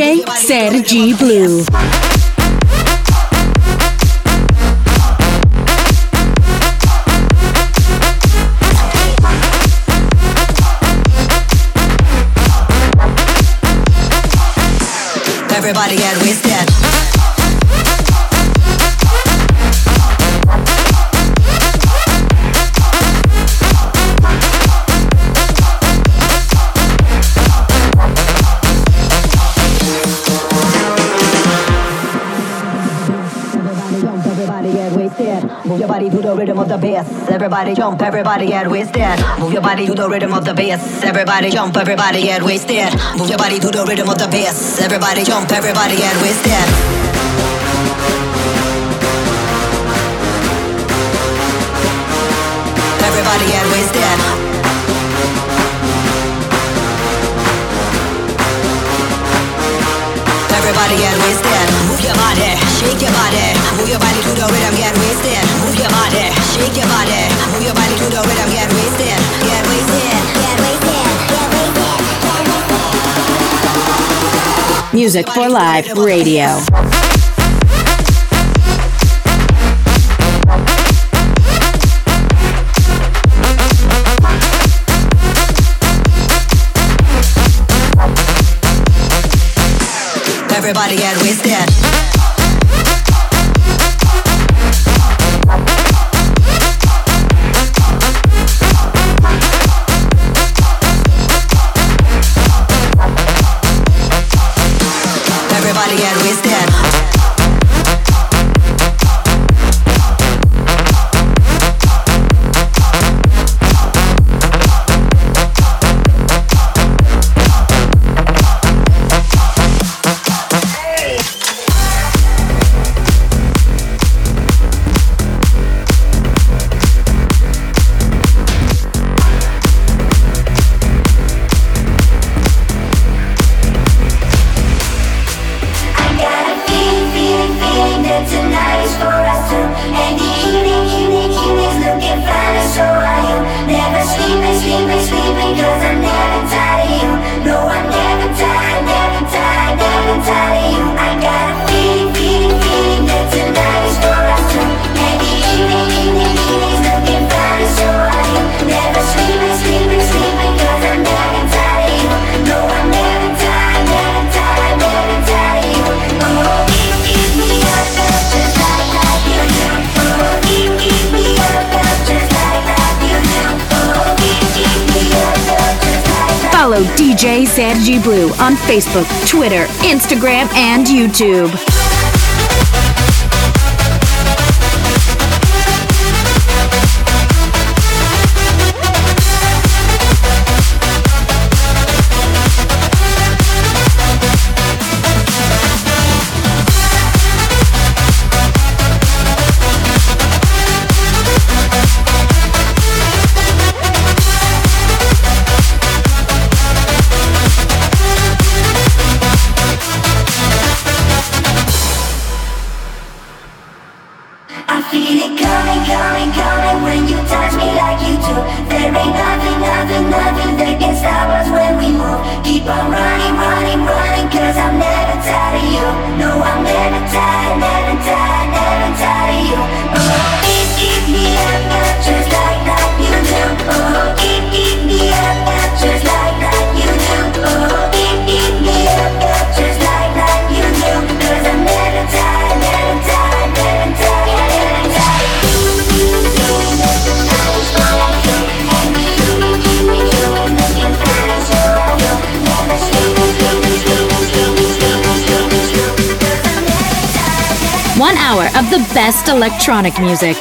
DJ Sergi Blue. Everybody get wasted. Move your body to the rhythm of the bass. Everybody jump, everybody get wasted. Move your body to the rhythm of the bass. Everybody jump, everybody get wasted. Move your body to the rhythm of the bass. Everybody jump, everybody get wasted. Everybody get wasted. Everybody get wasted. Move your body, shake your body. Move your body to the rhythm, get wasted. Move your body, shake your body. Move your body to the rhythm, get wasted. Get wasted. Get wasted. Get wasted. Music for Live Radio. Everybody get wasted. Sergi Blue on Facebook, Twitter, Instagram, and YouTube. best electronic music.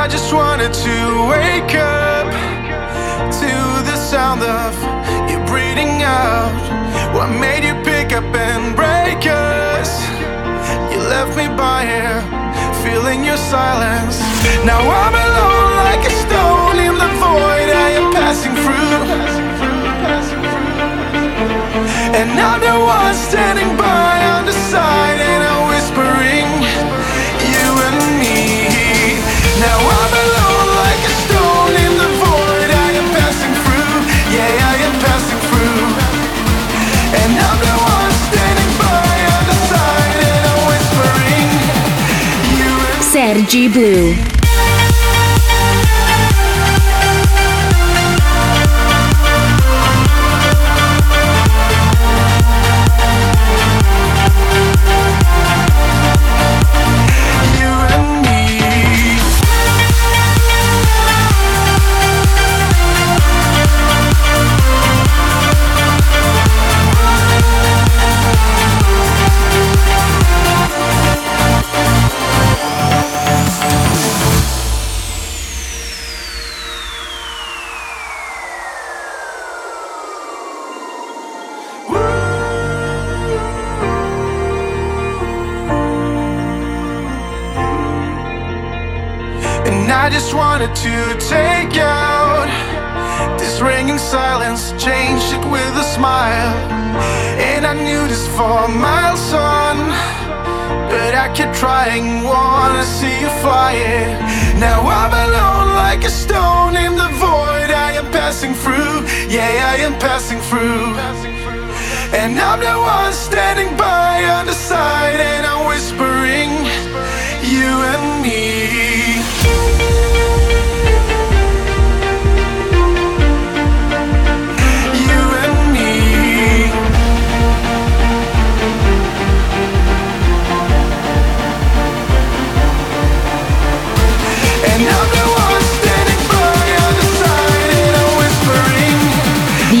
I just wanted to wake up to the sound of you breathing out. What made you pick up and break us? You left me by here, feeling your silence. Now I'm alone like a stone in the void I am passing through. And I'm the one standing by. G Blue. just wanted to take out this ringing silence, changed it with a smile. And I knew this for miles on, but I kept trying, wanna see you flying. Now I'm alone like a stone in the void. I am passing through, yeah, I am passing through. And I'm the one standing by on the side, and I'm whispering, you and me.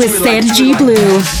With Sergi Blue.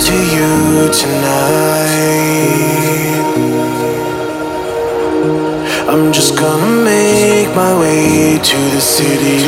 to you tonight. I'm just gonna make my way to the city.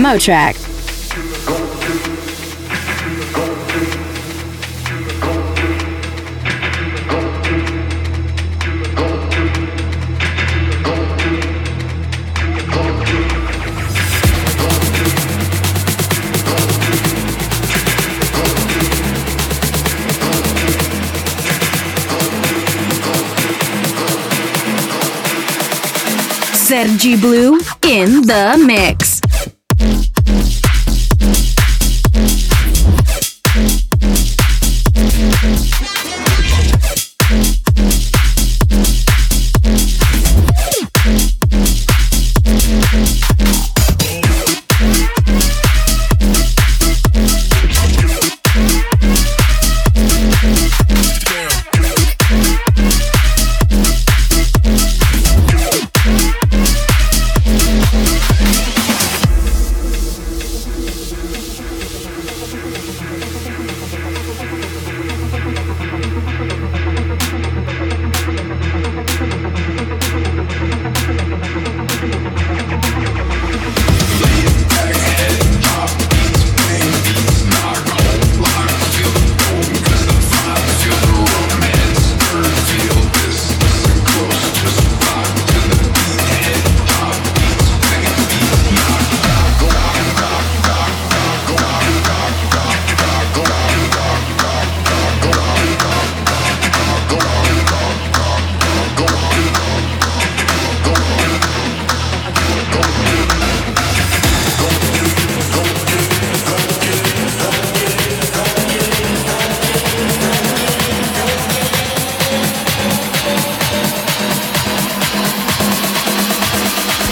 Demo track. Sergi Blue in the mix.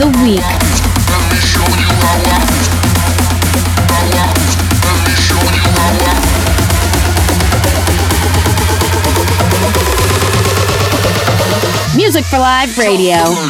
The week. Music for Live Radio.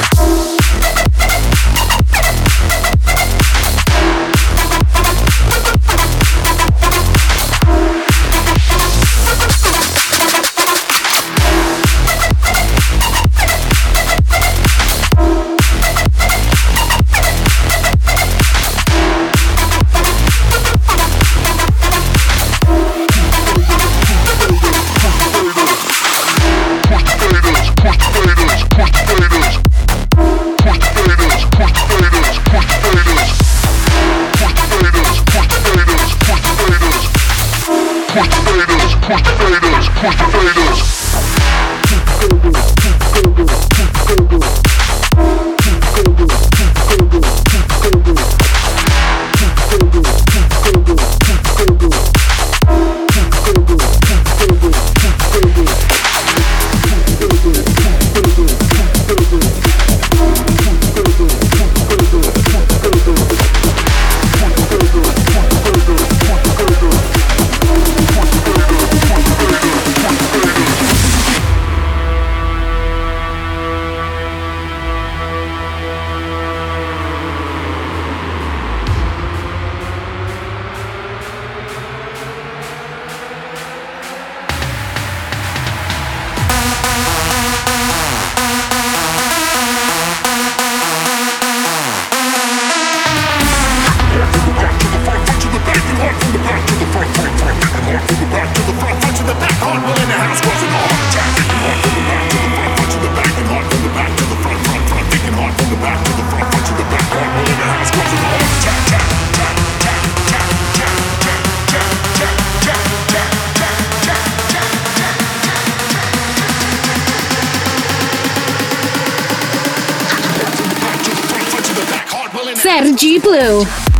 Sergi Blue.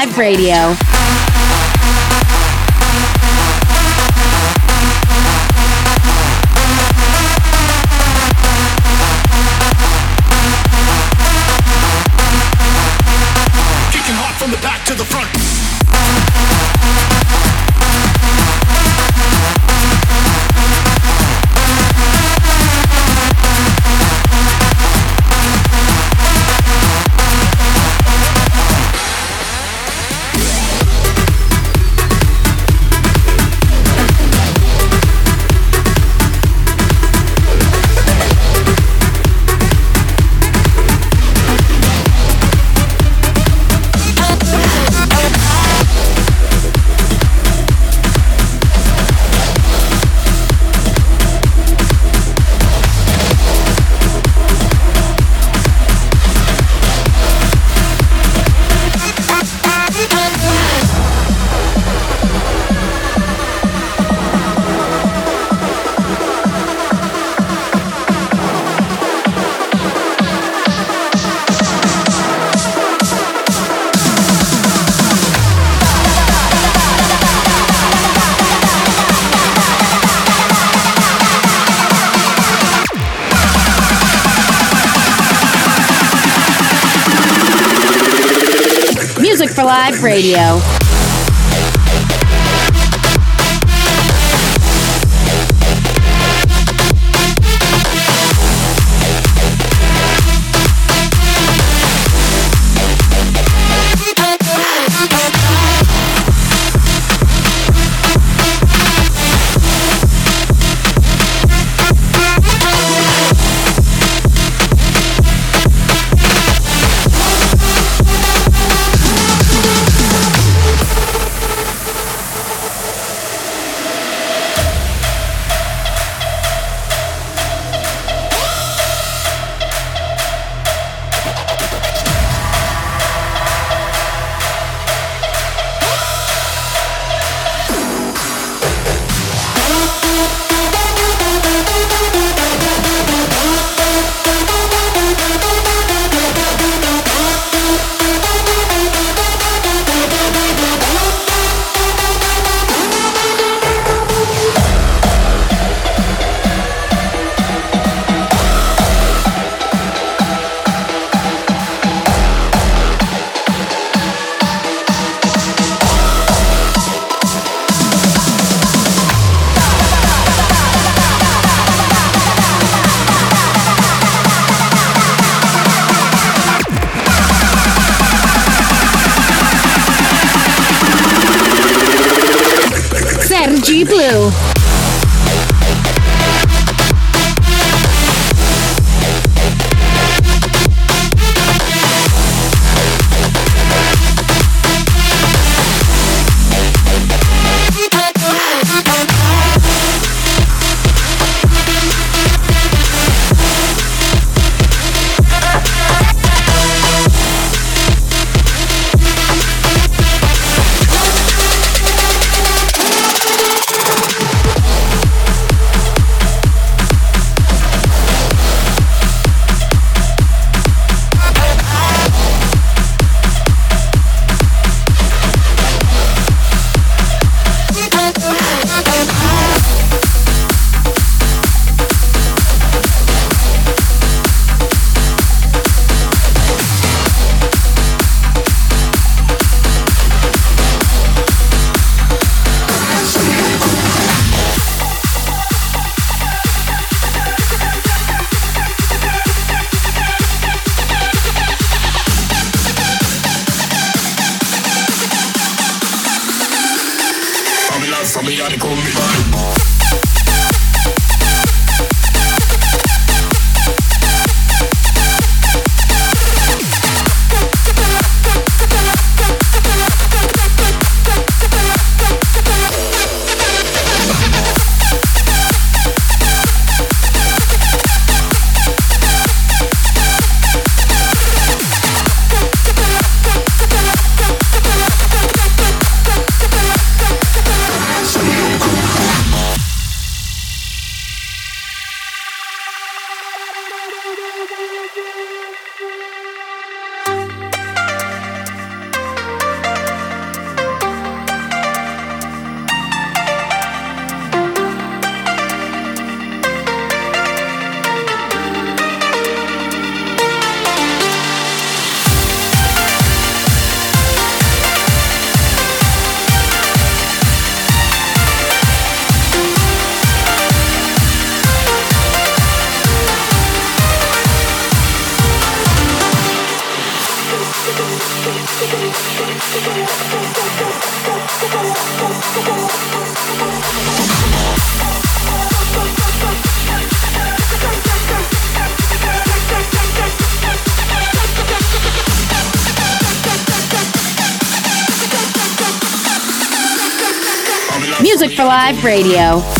Live Radio. Radio. For Live Radio.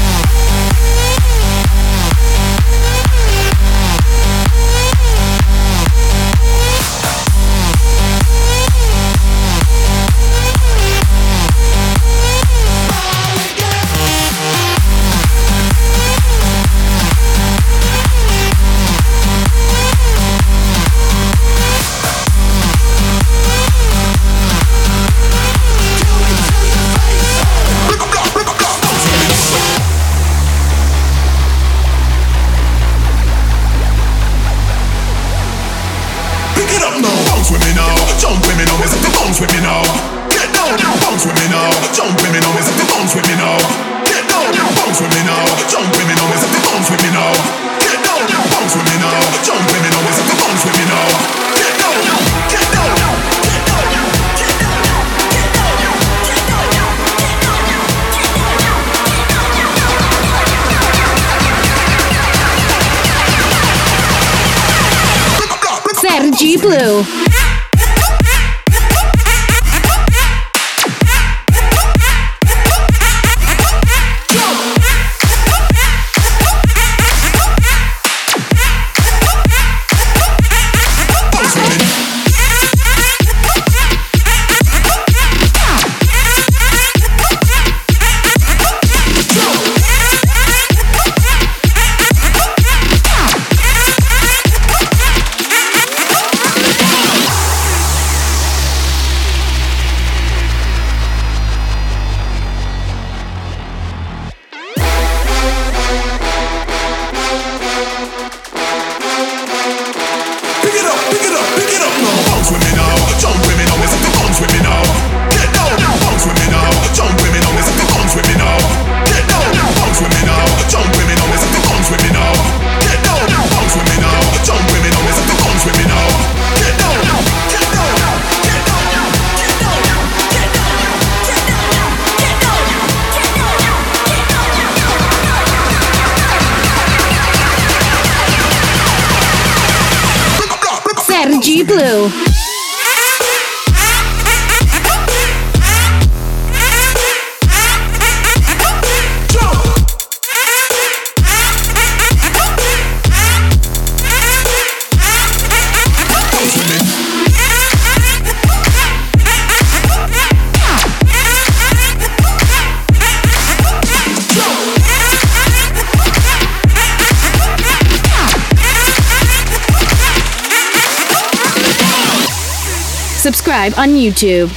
On YouTube.